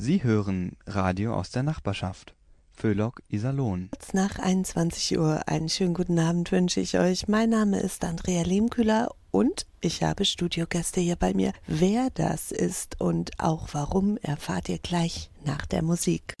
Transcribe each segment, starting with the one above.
Sie hören Radio aus der Nachbarschaft. Föhlock Iserlohn. Nach 21 Uhr einen schönen guten Abend wünsche ich euch. Mein Name ist Andrea Lehmkühler und ich habe Studiogäste hier bei mir. Wer das ist und auch warum erfahrt ihr gleich nach der Musik.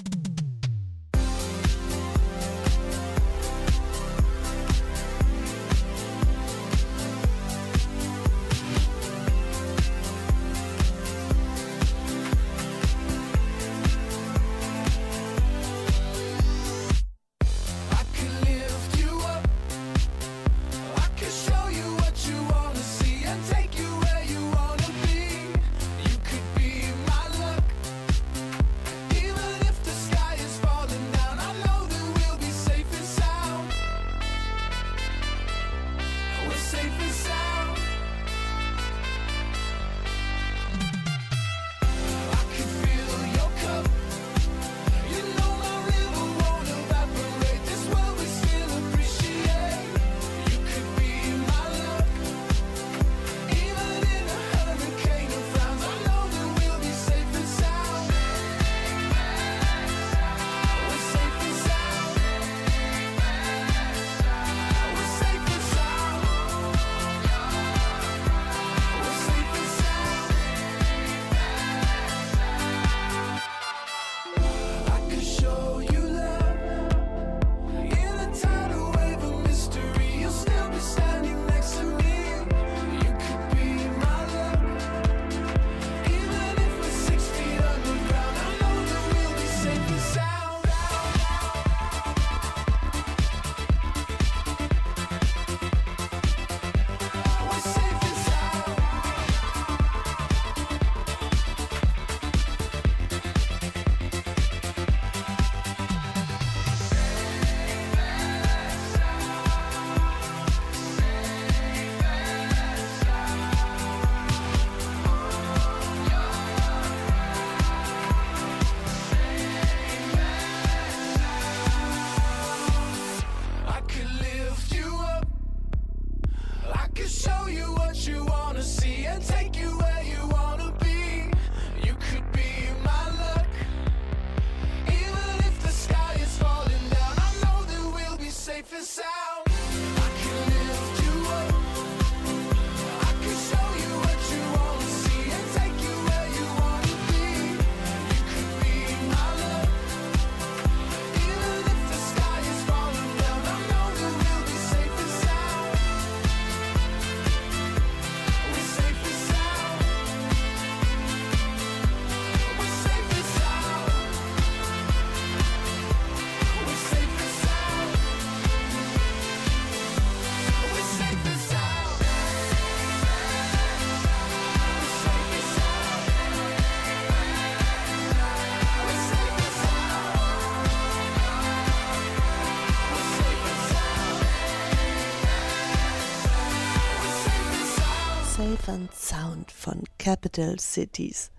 Southern Sound von Capital Cities.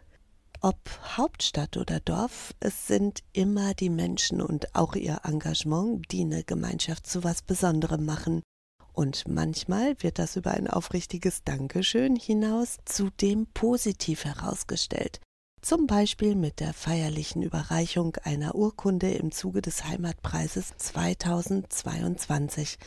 Ob Hauptstadt oder Dorf, es sind immer die Menschen und auch ihr Engagement, die eine Gemeinschaft zu was Besonderem machen. Und manchmal wird das über ein aufrichtiges Dankeschön hinaus zudem positiv herausgestellt zum Beispiel mit der feierlichen Überreichung einer Urkunde im Zuge des Heimatpreises 2022.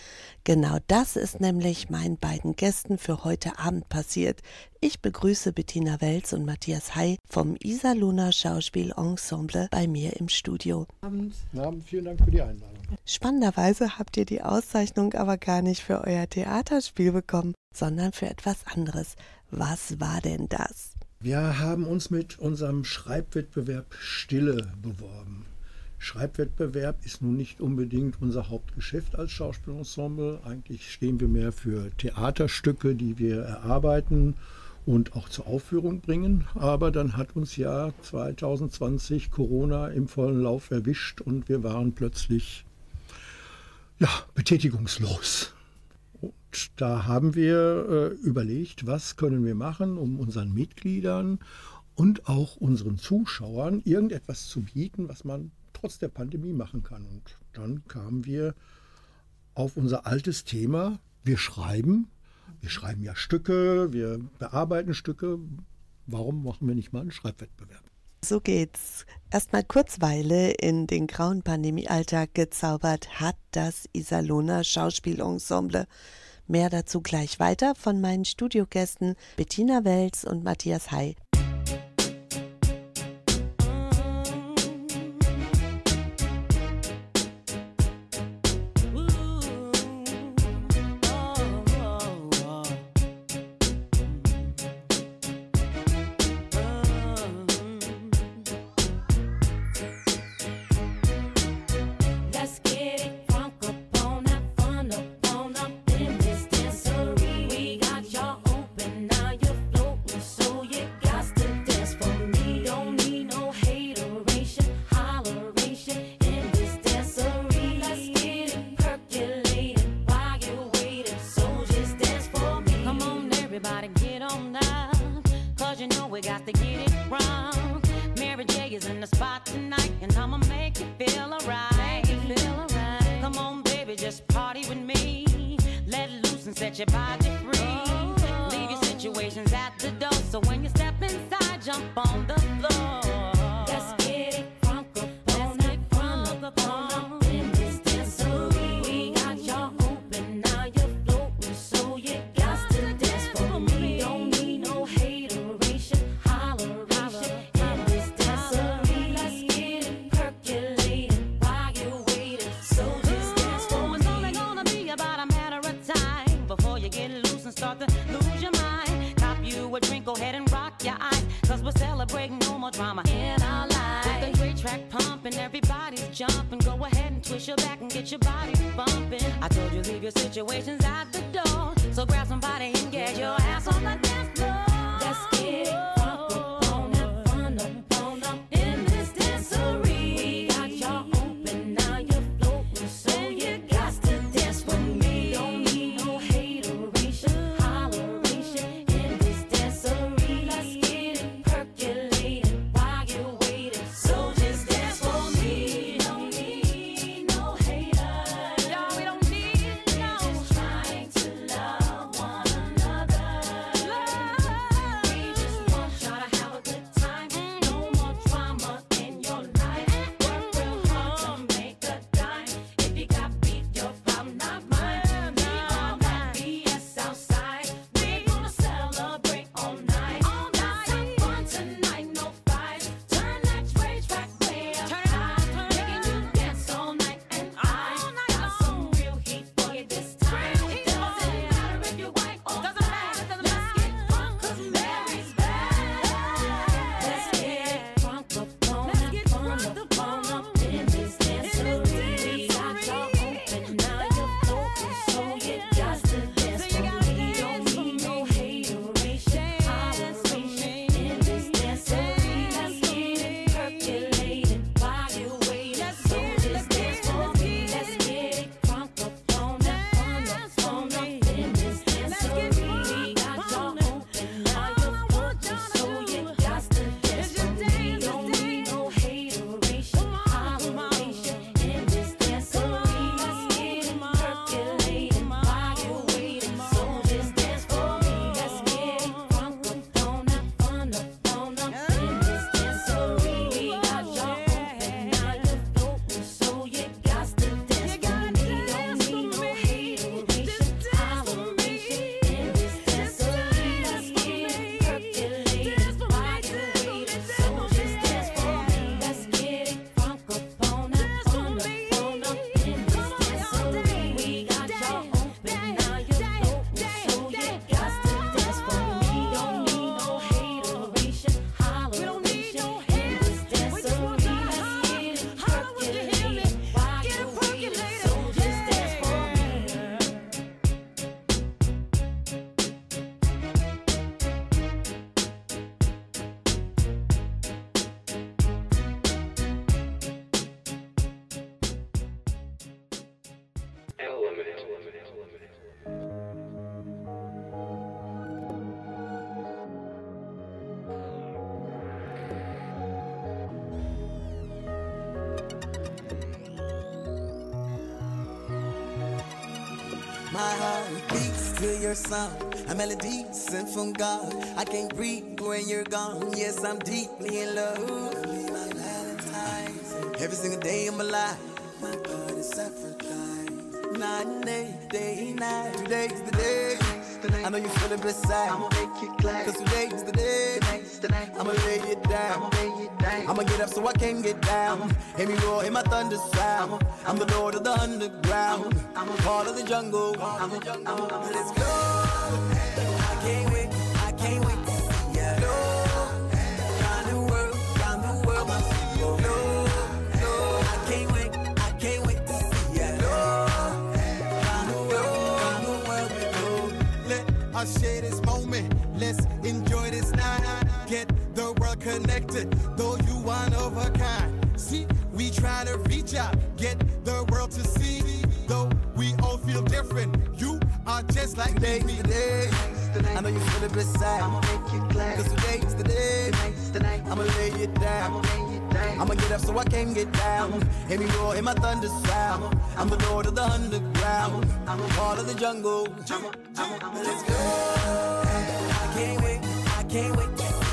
Genau das ist nämlich meinen beiden Gästen für heute Abend passiert. Ich begrüße Bettina Welz und Matthias Hay vom Iserlohner Schauspielensemble bei mir im Studio. Abend. Abend, vielen Dank für die Einladung. Spannenderweise habt ihr die Auszeichnung aber gar nicht für euer Theaterspiel bekommen, sondern für etwas anderes. Was war denn das? Wir haben uns mit unserem Schreibwettbewerb Stille beworben. Schreibwettbewerb ist nun nicht unbedingt unser Hauptgeschäft als Schauspielensemble. Eigentlich stehen wir mehr für Theaterstücke, die wir erarbeiten und auch zur Aufführung bringen. Aber dann hat uns ja 2020 Corona im vollen Lauf erwischt und wir waren plötzlich ja, betätigungslos da haben wir äh, überlegt, was können wir machen, um unseren Mitgliedern und auch unseren Zuschauern irgendetwas zu bieten, was man trotz der Pandemie machen kann. Und dann kamen wir auf unser altes Thema, wir schreiben. Wir schreiben ja Stücke, wir bearbeiten Stücke. Warum machen wir nicht mal einen Schreibwettbewerb? So geht's. Erstmal Kurzweile in den grauen Pandemiealltag gezaubert hat das Isalona Schauspielensemble Mehr dazu gleich weiter von meinen Studiogästen Bettina Welz und Matthias Hay. drink, go ahead and rock your eyes. Cause we're celebrating no more drama in our lives. With the great track pumping, everybody's jumping. Go ahead and twist your back and get your body bumping. I told you, leave your situations out the door. So grab somebody and get your ass on the dance floor. Let's get it. your a melody sent from God. I can't breathe when you're gone. Yes, I'm deeply in love. Every single day of my life, my heart is sacrificed. Night and day, day and night. Today's the day. I know you feel it beside. Eh? I'ma make it glad. Cause today's the day. Tonight's the night. I'ma lay it down. I'ma lay it down. I'ma get up so I can get down. Hear me roar, hear my thunder sound. I'm the lord of the underground. I'm a part of the jungle. I'm the jungle. Let's go. I can't moment. Let's enjoy this night. Get the world connected, though you one of a kind. See, we try to reach out, get the world to see. Though we all feel different, you are just like Today's me. the day. I know you feel it beside. I'ma make it glad. Cause today's the day. Tonight's the night. I'ma lay it down. I'ma lay it down. I'ma get up so I can get down. Hear me roar, hear my thunder sound. I'm the lord of the underground. I'm a part of the jungle. Let's go. I can't wait. I can't wait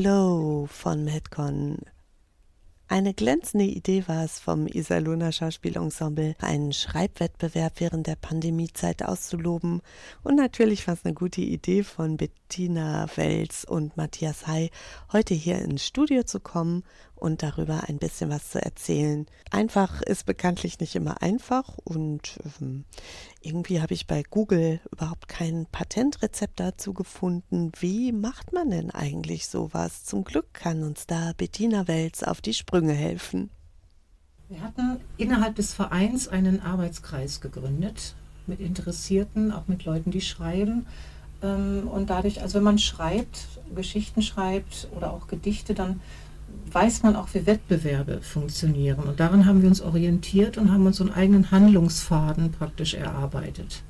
Glow von Madcon. Eine glänzende Idee war es vom Iserlohner Schauspielensemble, einen Schreibwettbewerb während der Pandemiezeit auszuloben. Und natürlich war es eine gute Idee von Bettina Wels und Matthias Hay, heute hier ins Studio zu kommen und darüber ein bisschen was zu erzählen. Einfach ist bekanntlich nicht immer einfach und ähm, irgendwie habe ich bei Google überhaupt kein Patentrezept dazu gefunden. Wie macht man denn eigentlich sowas? Zum Glück kann uns da Bettina Wels auf die Sprünge helfen. Wir hatten innerhalb des Vereins einen Arbeitskreis gegründet mit Interessierten, auch mit Leuten, die schreiben. Ähm, Und dadurch, also wenn man schreibt, Geschichten schreibt oder auch Gedichte, dann weiß man auch, wie Wettbewerbe funktionieren. Und daran haben wir uns orientiert und haben uns einen eigenen Handlungsfaden praktisch erarbeitet.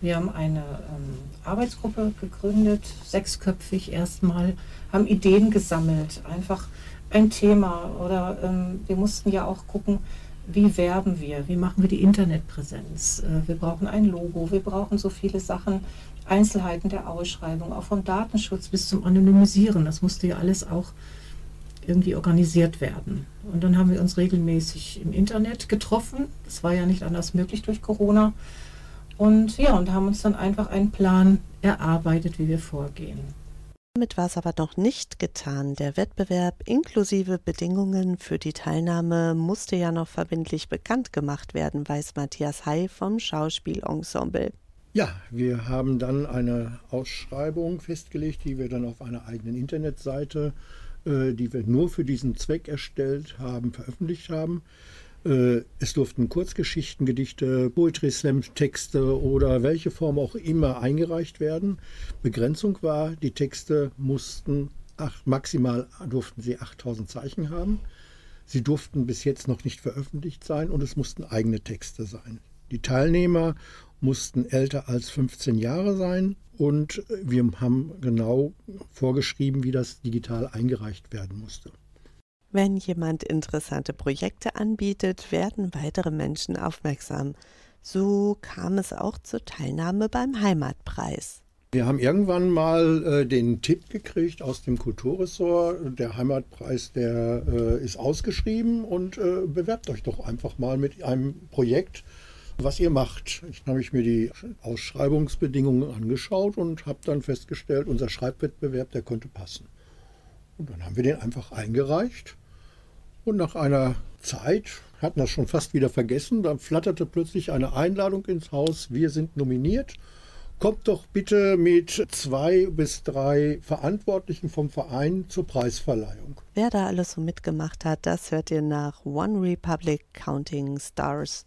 Wir haben eine ähm, Arbeitsgruppe gegründet, sechsköpfig erstmal, haben Ideen gesammelt, einfach ein Thema oder ähm, wir mussten ja auch gucken, wie werben wir, wie machen wir die Internetpräsenz. Äh, wir brauchen ein Logo, wir brauchen so viele Sachen, Einzelheiten der Ausschreibung, auch vom Datenschutz bis zum Anonymisieren. Das musste ja alles auch irgendwie organisiert werden. Und dann haben wir uns regelmäßig im Internet getroffen. Das war ja nicht anders möglich durch Corona. Und ja, und haben uns dann einfach einen Plan erarbeitet, wie wir vorgehen. Damit war es aber noch nicht getan. Der Wettbewerb inklusive Bedingungen für die Teilnahme musste ja noch verbindlich bekannt gemacht werden, weiß Matthias Hay vom Schauspielensemble. Ja, wir haben dann eine Ausschreibung festgelegt, die wir dann auf einer eigenen Internetseite, äh, die wir nur für diesen Zweck erstellt haben, veröffentlicht haben. Äh, es durften Kurzgeschichten, Gedichte, Poetry Slam Texte oder welche Form auch immer eingereicht werden. Begrenzung war, die Texte mussten acht, maximal durften sie 8000 Zeichen haben. Sie durften bis jetzt noch nicht veröffentlicht sein und es mussten eigene Texte sein. Die Teilnehmer mussten älter als 15 Jahre sein und wir haben genau vorgeschrieben, wie das digital eingereicht werden musste. Wenn jemand interessante Projekte anbietet, werden weitere Menschen aufmerksam. So kam es auch zur Teilnahme beim Heimatpreis. Wir haben irgendwann mal äh, den Tipp gekriegt aus dem Kulturressort, der Heimatpreis, der äh, ist ausgeschrieben und äh, bewerbt euch doch einfach mal mit einem Projekt, was ihr macht. Ich habe mir die Ausschreibungsbedingungen angeschaut und habe dann festgestellt, unser Schreibwettbewerb, der könnte passen. Und dann haben wir den einfach eingereicht. Und nach einer Zeit, hatten das schon fast wieder vergessen, dann flatterte plötzlich eine Einladung ins Haus, wir sind nominiert. Kommt doch bitte mit zwei bis drei Verantwortlichen vom Verein zur Preisverleihung. Wer da alles so mitgemacht hat, das hört ihr nach One Republic Counting Stars.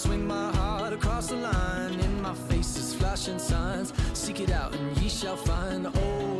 Swing my heart across the line. In my face is flashing signs. Seek it out and ye shall find. Old,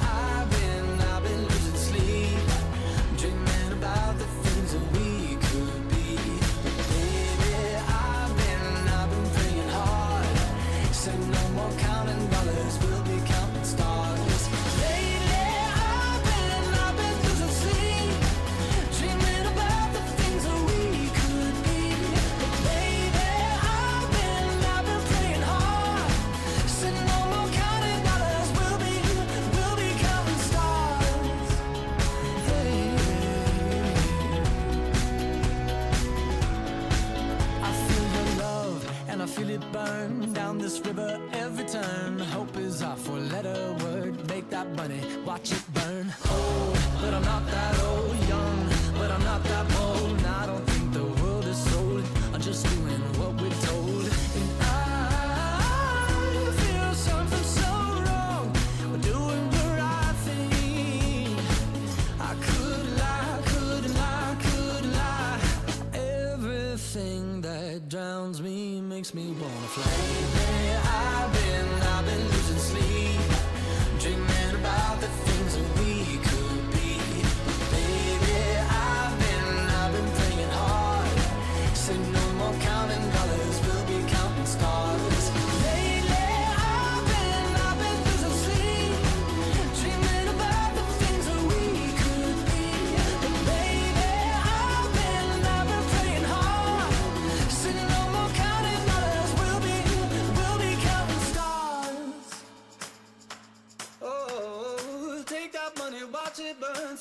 This river every turn. Hope is our four letter word. Make that money, watch it burn. Old, but I'm not that old. Young, but I'm not that bold. And I don't think the world is sold. I'm just doing what we're told. And I feel something so wrong. We're doing the right thing. I could lie, could lie, could lie. Everything that drowns me makes me wanna fly.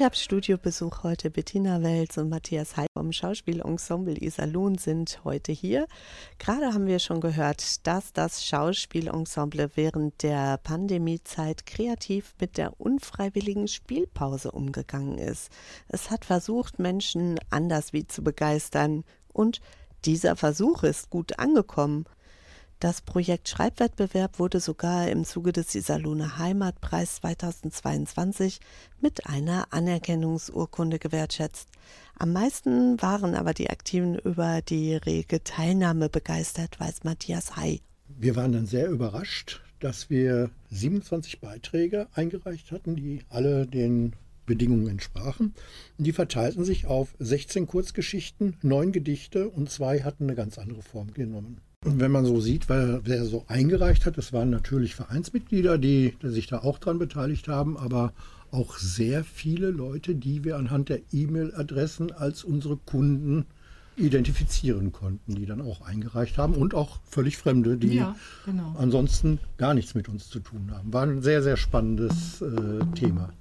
Ich habe Studiobesuch heute. Bettina Welz und Matthias Heil vom Schauspielensemble Iserlohn sind heute hier. Gerade haben wir schon gehört, dass das Schauspielensemble während der Pandemiezeit kreativ mit der unfreiwilligen Spielpause umgegangen ist. Es hat versucht, Menschen anders wie zu begeistern. Und dieser Versuch ist gut angekommen. Das Projekt Schreibwettbewerb wurde sogar im Zuge des Iserlohner Heimatpreis 2022 mit einer Anerkennungsurkunde gewertschätzt. Am meisten waren aber die Aktiven über die rege Teilnahme begeistert, weiß Matthias Hay. Wir waren dann sehr überrascht, dass wir 27 Beiträge eingereicht hatten, die alle den Bedingungen entsprachen. Die verteilten sich auf 16 Kurzgeschichten, 9 Gedichte und zwei hatten eine ganz andere Form genommen. Und wenn man so sieht, wer, wer so eingereicht hat, das waren natürlich Vereinsmitglieder, die, die sich da auch dran beteiligt haben, aber auch sehr viele Leute, die wir anhand der E-Mail-Adressen als unsere Kunden identifizieren konnten, die dann auch eingereicht haben und auch völlig Fremde, die Ja, genau. ansonsten gar nichts mit uns zu tun haben. War ein sehr, sehr spannendes äh, Thema.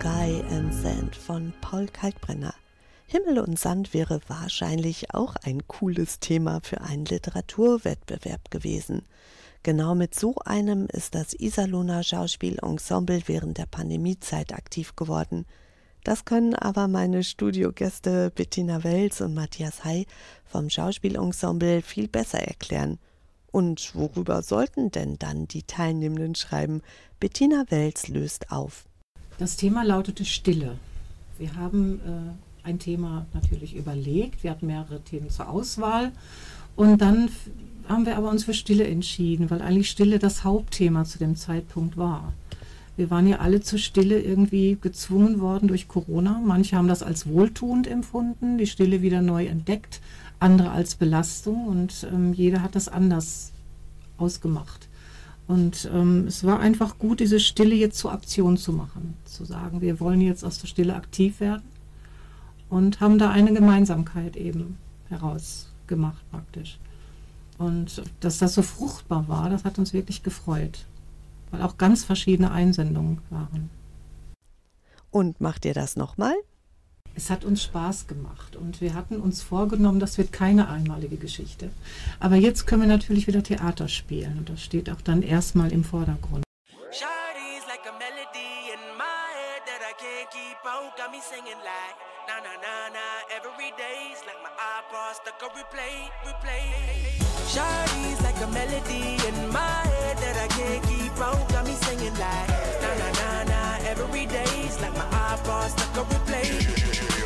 Sky and Sand von Paul Kalkbrenner. Himmel und Sand wäre wahrscheinlich auch ein cooles Thema für einen Literaturwettbewerb gewesen. Genau mit so einem ist das Iserlohner Schauspielensemble während der Pandemiezeit aktiv geworden. Das können aber meine Studiogäste Bettina Welz und Matthias Hay vom Schauspielensemble viel besser erklären. Und worüber sollten denn dann die Teilnehmenden schreiben? Bettina Welz löst auf. Das Thema lautete Stille. Wir haben äh, ein Thema natürlich überlegt. Wir hatten mehrere Themen zur Auswahl. Und dann haben wir aber uns für Stille entschieden, weil eigentlich Stille das Hauptthema zu dem Zeitpunkt war. Wir waren ja alle zur Stille irgendwie gezwungen worden durch Corona. Manche haben das als wohltuend empfunden, die Stille wieder neu entdeckt, andere als Belastung und ähm, jeder hat das anders ausgemacht. Und ähm, es war einfach gut, diese Stille jetzt zur Aktion zu machen, zu sagen, wir wollen jetzt aus der Stille aktiv werden und haben da eine Gemeinsamkeit eben herausgemacht praktisch. Und dass das so fruchtbar war, das hat uns wirklich gefreut, weil auch ganz verschiedene Einsendungen waren. Und macht ihr das nochmal? Es hat uns Spaß gemacht und wir hatten uns vorgenommen, das wird keine einmalige Geschichte. Aber jetzt können wir natürlich wieder Theater spielen und das steht auch dann erstmal im Vordergrund. Every day's like my iPod stuck on replay,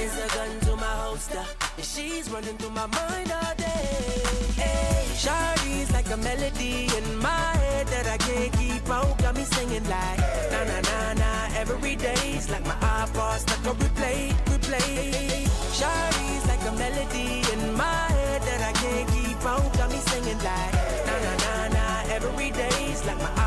is a gun to my holster. And she's running through my mind all day. Hey, Shawty's like a melody in my head that I can't keep out. Got me singing like na na na na every day's like my iPod stuck on replay, replay. Shawty's like a melody in my head that I can't keep out. Got me singing like na na na na every day's like my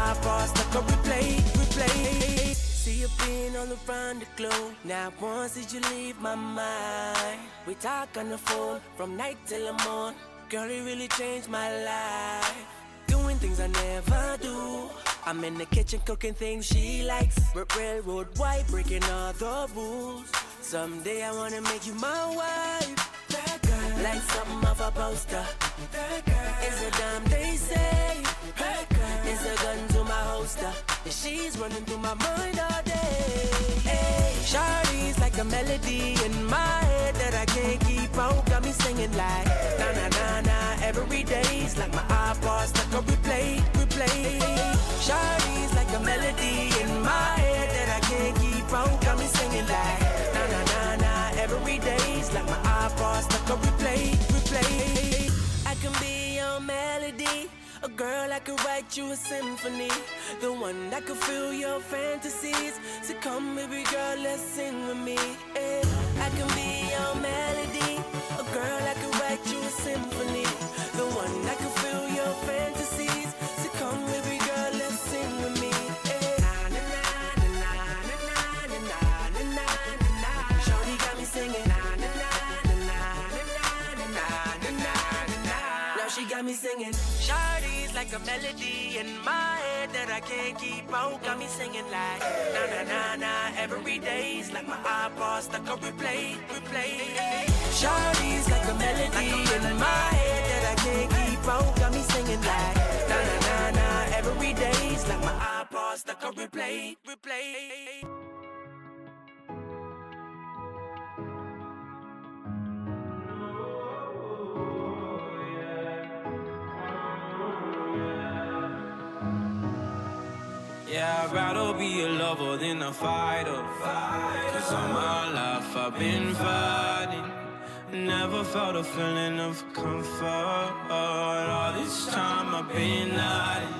replay. See you being all around the globe. Now once did you leave my mind? We talk on the phone from night till the morn. Girl, you really changed my life. Doing things I never do. I'm in the kitchen cooking things she likes. Railroad white, breaking all the rules. Someday I wanna make you my wife. That girl, like something off a poster. That girl a damn they say. That a gun to my holster. She's running through my mind all day. Hey, Shawty's like a melody in my head that I can't keep out. Got me singing like na na na na every day's like my iPod stuck on replay, replay. Shawty's like a melody in my head that I can't keep out. Got me singing like na na na na every day's like my iPod stuck on replay, replay. I can be your melody. A girl I could write you a symphony. The one that could fill your fantasies. So come, baby girl, let's sing with me. eh. I can be your melody. A girl I could write you a symphony. The one that could fill your fantasies. So come, baby girl, let's sing with me. Na, na, na, na, na, na, na, na, na, na. Shawty got me singing. Na, na, na, na, na, na, na, na, na. Now she got me singing. Like a melody in my head that I can't keep out. Got me singing like na na na na every day's like my iPod stuck on replay, replay. Shawty's like a melody in my head that I can't keep out. Got me singing like na na na na every day's like my iPod stuck on replay, replay. Yeah, I'd rather be a lover than a fighter. Cause all my life I've been fighting. Never felt a feeling of comfort. All this time I've been hiding.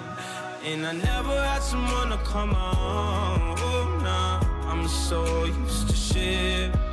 And I never had someone to come on. Oh, nah. I'm so used to shit.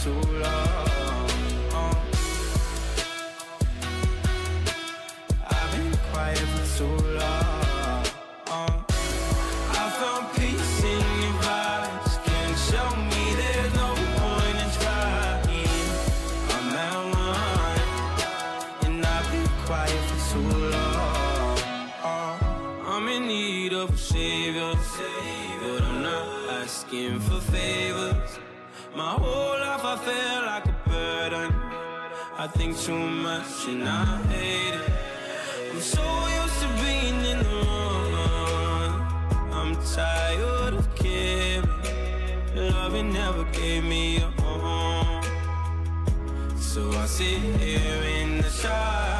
so loud I think too much and I hate it. I'm so used to being in the wrong. I'm tired of caring. Loving never gave me a home. So I sit here in the silence.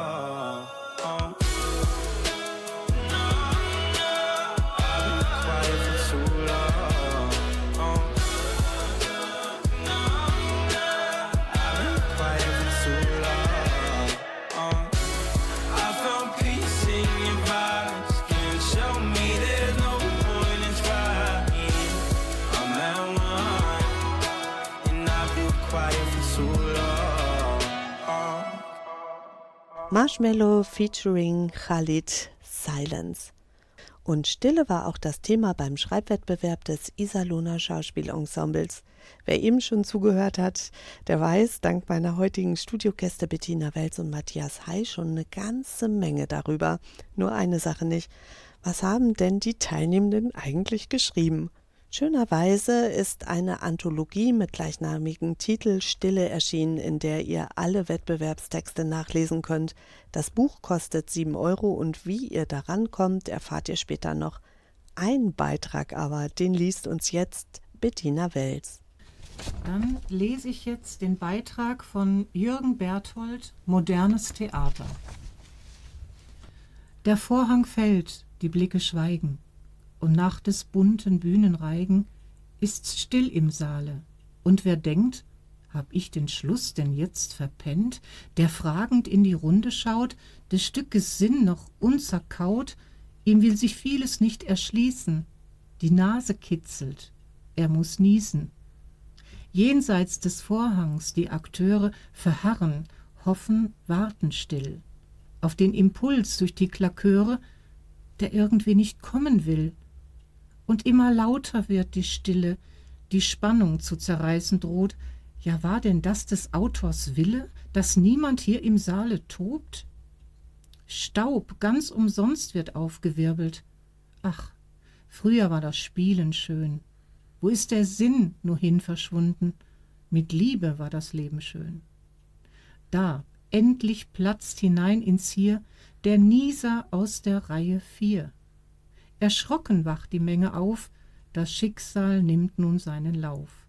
Marshmallow featuring Khalid Silence. Und Stille war auch das Thema beim Schreibwettbewerb des Iserlohner Schauspielensembles. Wer eben schon zugehört hat, der weiß, dank meiner heutigen Studiogäste Bettina Welz und Matthias Hay schon eine ganze Menge darüber. Nur eine Sache nicht. Was haben denn die Teilnehmenden eigentlich geschrieben? Schönerweise ist eine Anthologie mit gleichnamigem Titel Stille erschienen, in der ihr alle Wettbewerbstexte nachlesen könnt. Das Buch kostet 7 Euro und wie ihr daran kommt, erfahrt ihr später noch. Ein Beitrag aber, den liest uns jetzt Bettina Welz. Dann lese ich jetzt den Beitrag von Jürgen Berthold, Modernes Theater. Der Vorhang fällt, die Blicke schweigen, und nach des bunten Bühnenreigen ist's still im Saale. Und wer denkt, hab ich den Schluss denn jetzt verpennt, der fragend in die Runde schaut, des Stückes Sinn noch unzerkaut, ihm will sich vieles nicht erschließen, die Nase kitzelt, er muss niesen. Jenseits des Vorhangs die Akteure verharren, hoffen, warten still auf den Impuls durch die Klaköre, der irgendwie nicht kommen will. Und immer lauter wird die Stille, die Spannung zu zerreißen droht. Ja, war denn das des Autors Wille, dass niemand hier im Saale tobt? Staub ganz umsonst wird aufgewirbelt. Ach, früher war das Spielen schön. Wo ist der Sinn nur hin verschwunden? Mit Liebe war das Leben schön. Da, endlich platzt hinein ins Hier der Nieser aus der Reihe vier. Erschrocken wacht die Menge auf, das Schicksal nimmt nun seinen Lauf.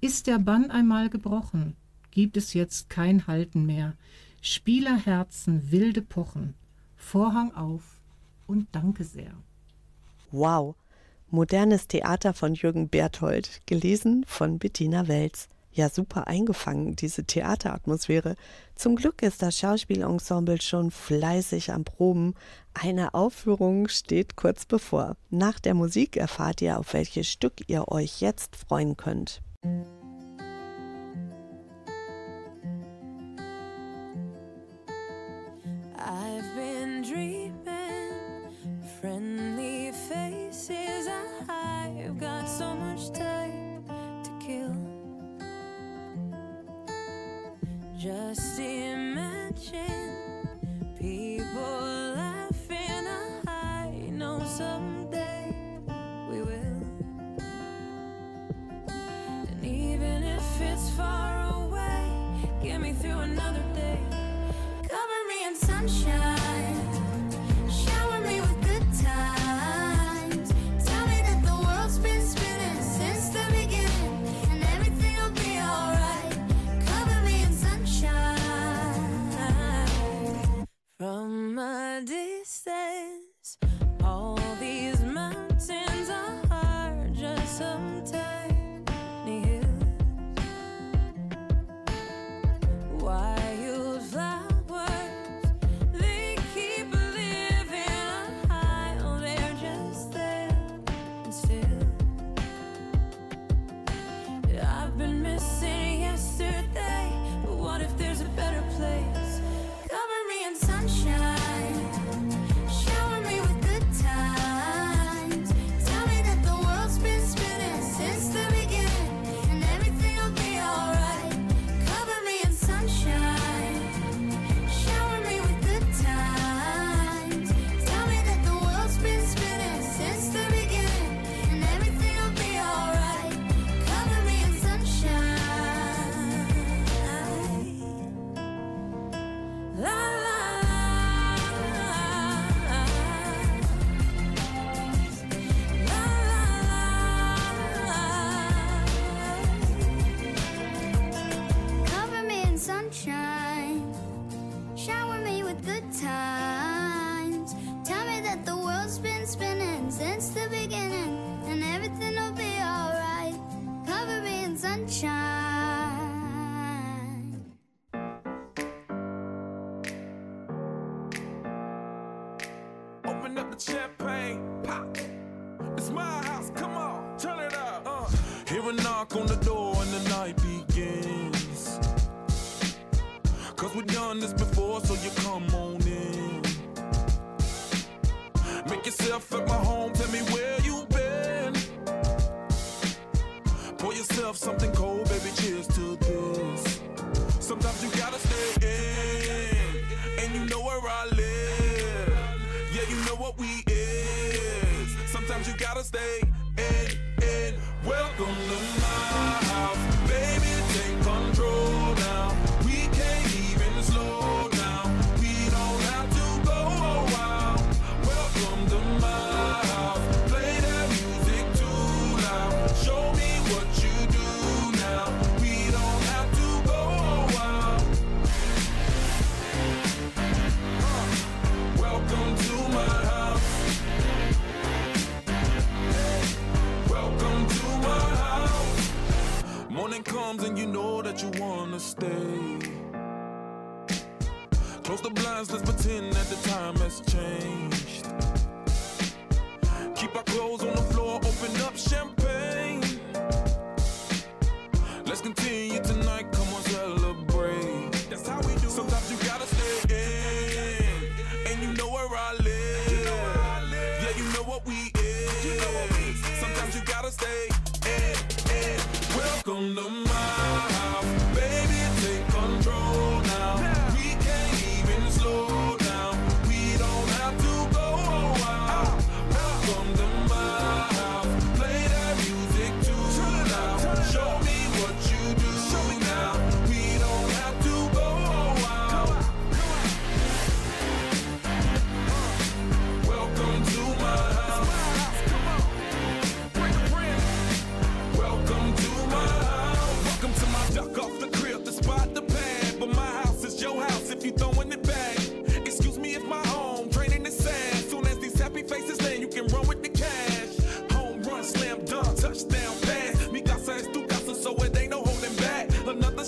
Ist der Bann einmal gebrochen, gibt es jetzt kein Halten mehr. Spielerherzen wilde pochen, Vorhang auf und danke sehr. Wow! Modernes Theater von Jürgen Berthold, gelesen von Bettina Welz. Ja, super eingefangen, diese Theateratmosphäre. Zum Glück ist das Schauspielensemble schon fleißig am Proben. Eine Aufführung steht kurz bevor. Nach der Musik erfahrt ihr, auf welches Stück ihr euch jetzt freuen könnt.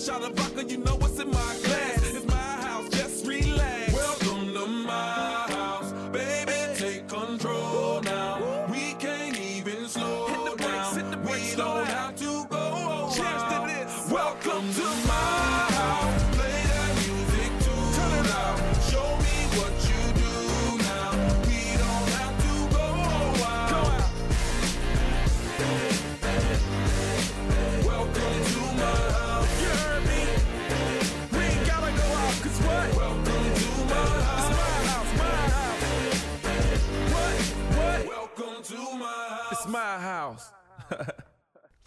Shot of vodka, you know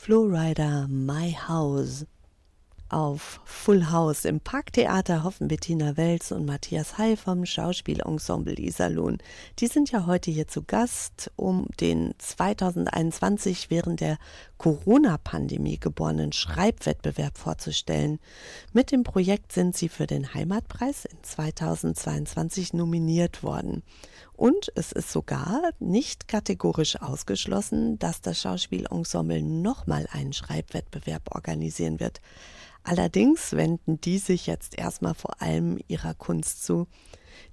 Flowrider My House. auf Full House. Im Parktheater hoffen Bettina Welz und Matthias Heil vom Schauspielensemble Iserlohn. Die sind ja heute hier zu Gast, um den 2021 während der Corona-Pandemie geborenen Schreibwettbewerb vorzustellen. Mit dem Projekt sind sie für den Heimatpreis in 2022 nominiert worden. Und es ist sogar nicht kategorisch ausgeschlossen, dass das Schauspielensemble nochmal einen Schreibwettbewerb organisieren wird. Allerdings wenden die sich jetzt erstmal vor allem ihrer Kunst zu.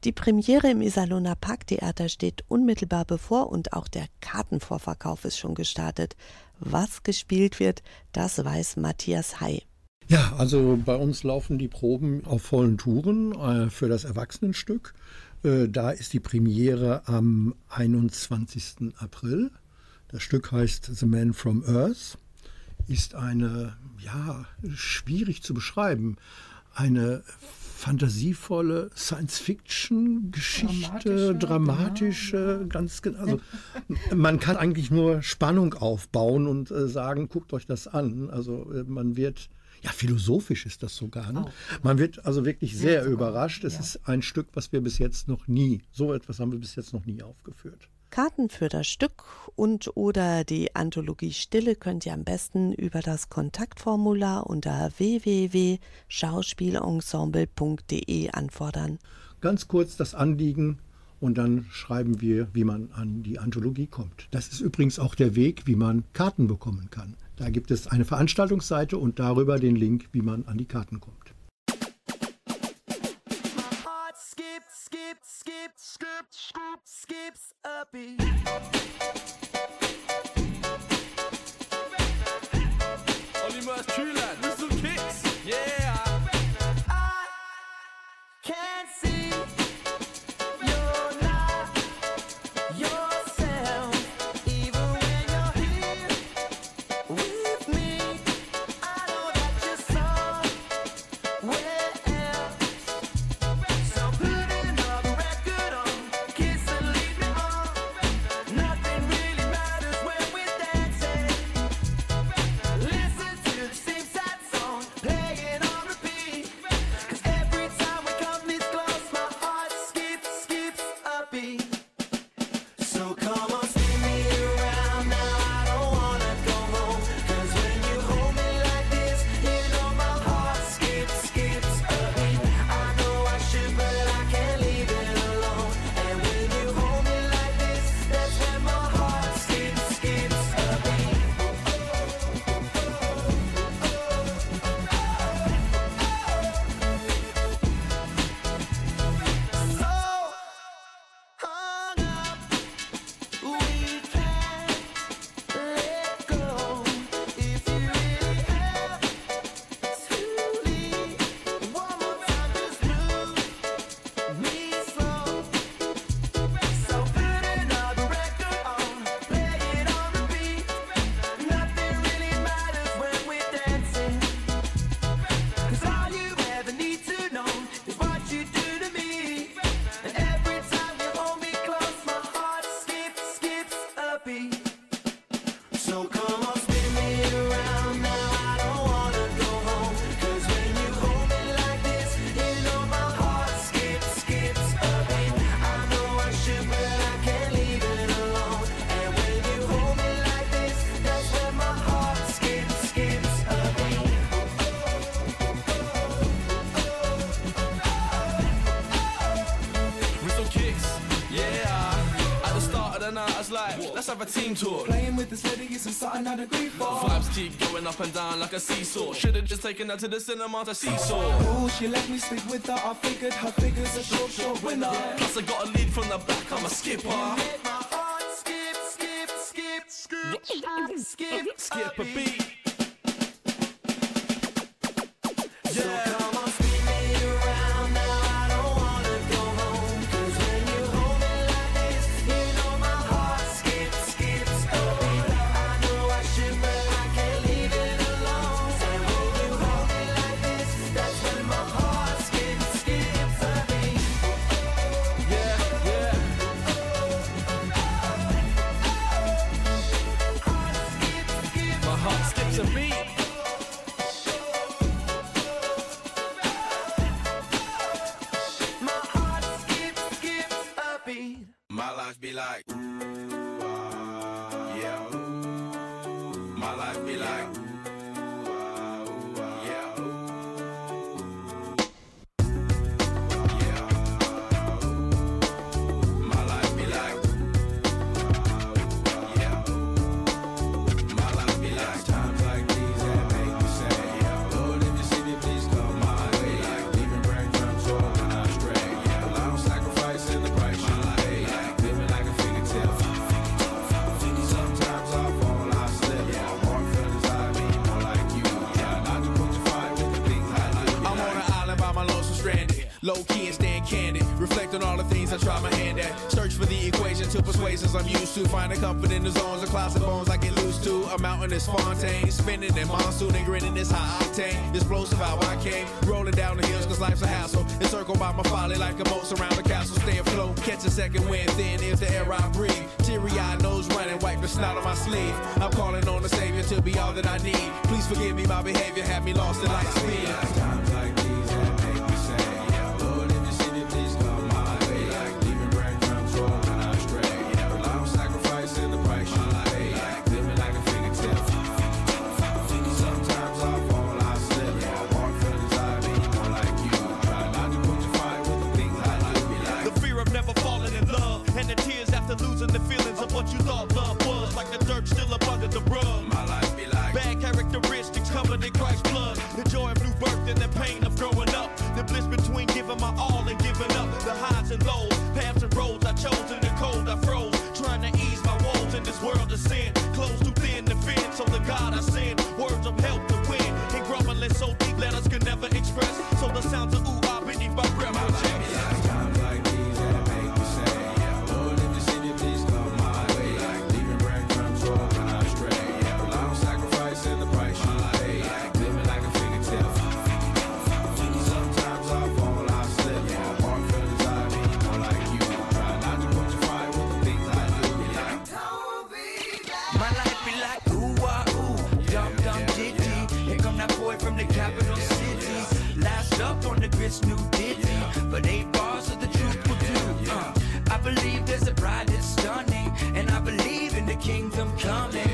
Die Premiere im Iserlohner Parktheater steht unmittelbar bevor und auch der Kartenvorverkauf ist schon gestartet. Was gespielt wird, das weiß Matthias Hay. Ja, also bei uns laufen die Proben auf vollen Touren äh, für das Erwachsenenstück. Äh, da ist die Premiere am 21. April. Das Stück heißt The Man from Earth, ist eine, ja, schwierig zu beschreiben, eine fantasievolle Science-Fiction-Geschichte, dramatische, ganz genau. Also man kann eigentlich nur Spannung aufbauen und äh, sagen, guckt euch das an. Also äh, man wird ja, philosophisch ist das sogar. Ne? Man wird also wirklich sehr überrascht. Es ist ein Stück, was wir bis jetzt noch nie, so etwas haben wir bis jetzt noch nie aufgeführt. Karten für das Stück und oder die Anthologie Stille könnt ihr am besten über das Kontaktformular unter www.schauspielensemble.de anfordern. Ganz kurz das Anliegen und dann schreiben wir, wie man an die Anthologie kommt. Das ist übrigens auch der Weg, wie man Karten bekommen kann. Da gibt es eine Veranstaltungsseite und darüber den Link, wie man an die Karten kommt. skip, have a team talk. Playing with this lady isn't something I'd agree for. Vibes keep going up and down like a seesaw. Should've just taken her to the cinema to seesaw. Ooh, she let me sleep with her. I figured her figure's a short, short winner. Plus, I got a lead from the back, I'm a skipper. Make my heart skip, skip, skip, skip, skip, Skip a beat. to a mountainous fontaine. Spinning in monsoon and grinning this high octane. Explosive how I came. Rolling down the hills cause life's a hassle. Encircled by my folly like a moat surround a castle. Stay afloat, catch a second wind, thin is the air I breathe. Teary eyed nose running, wipe the snot on my sleeve. I'm calling on the savior to be all that I need. Please forgive me my behavior, had me lost in light speed. this new ditty. Yeah. But eight bars of the truth will do. Uh, I believe there's a bride that's stunning, and I believe in the kingdom coming.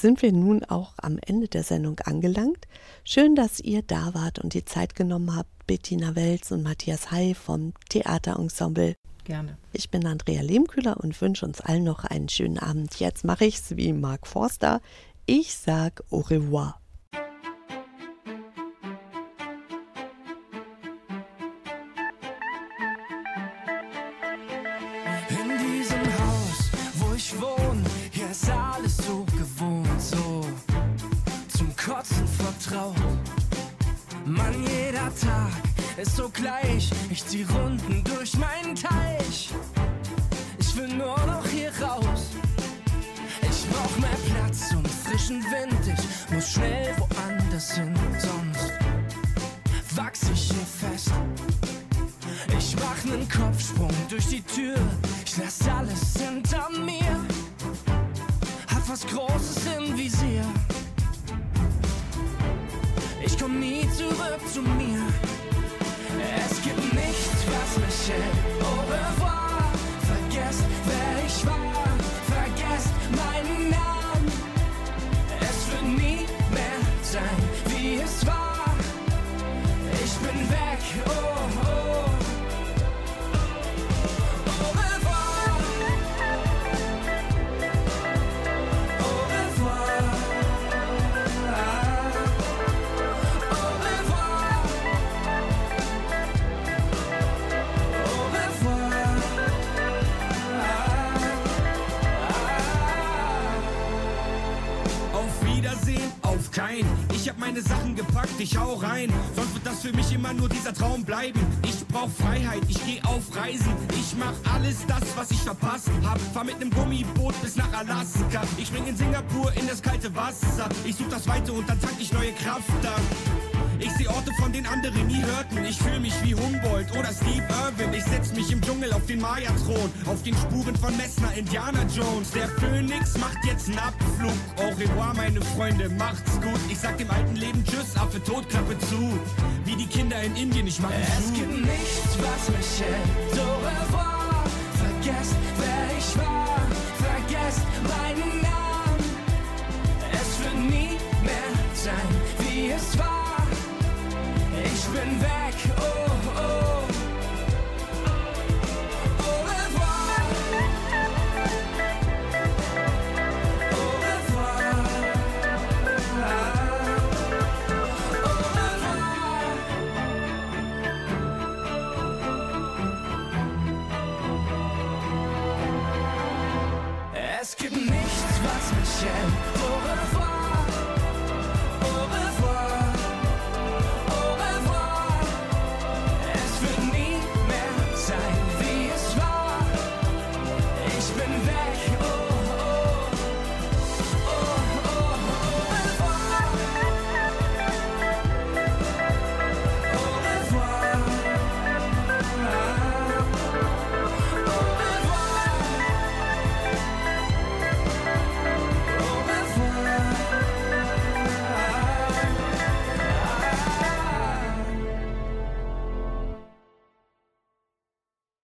sind wir nun auch am Ende der Sendung angelangt. Schön, dass ihr da wart und die Zeit genommen habt. Bettina Welz und Matthias Hay vom Theaterensemble. Gerne. Ich bin Andrea Lehmkühler und wünsche uns allen noch einen schönen Abend. Jetzt mache ich's wie Mark Forster. Ich sag au revoir. ist so gleich. Ich zieh Runden durch meinen Teich. Ich will nur noch hier raus. Ich brauch mehr Platz und frischen Wind. Ich muss schnell woanders hin, sonst wachs ich hier fest. Ich mach nen Kopfsprung durch die Tür. Ich lass alles hinter mir. Hab was Großes im Visier. Ich komm nie zurück zu mir lass mich in Au revoir. Vergesst, wer ich war, vergesst meinen Namen. Es wird nie mehr sein, wie es war. Ich bin weg, oh meine Sachen gepackt, ich hau rein. Sonst wird das für mich immer nur dieser Traum bleiben. Ich brauch Freiheit, ich geh auf Reisen. Ich mach alles das, was ich verpasst hab. Fahr mit nem Gummiboot bis nach Alaska. Ich spring in Singapur in das kalte Wasser. Ich such das Weite und dann tank ich neue Kraft da. Ich seh Orte, von denen andere nie hörten. Ich fühl mich wie Humboldt oder Steve Irwin. Ich setz mich im Dschungel auf den Maya-Thron. Auf den Spuren von Messner, Indiana Jones. Der Phönix macht jetzt einen Abflug. Au revoir, meine Freunde, macht's gut. Ich sag dem alten Leben Tschüss, Affe tot, Klappe zu. Wie die Kinder in Indien, ich mach Es Schuh. gibt nichts, was mich hält. Au revoir. Vergesst, wer ich war. Vergesst meinen Namen. Es wird nie mehr sein, wie es war. Ich bin weg. Oh, oh.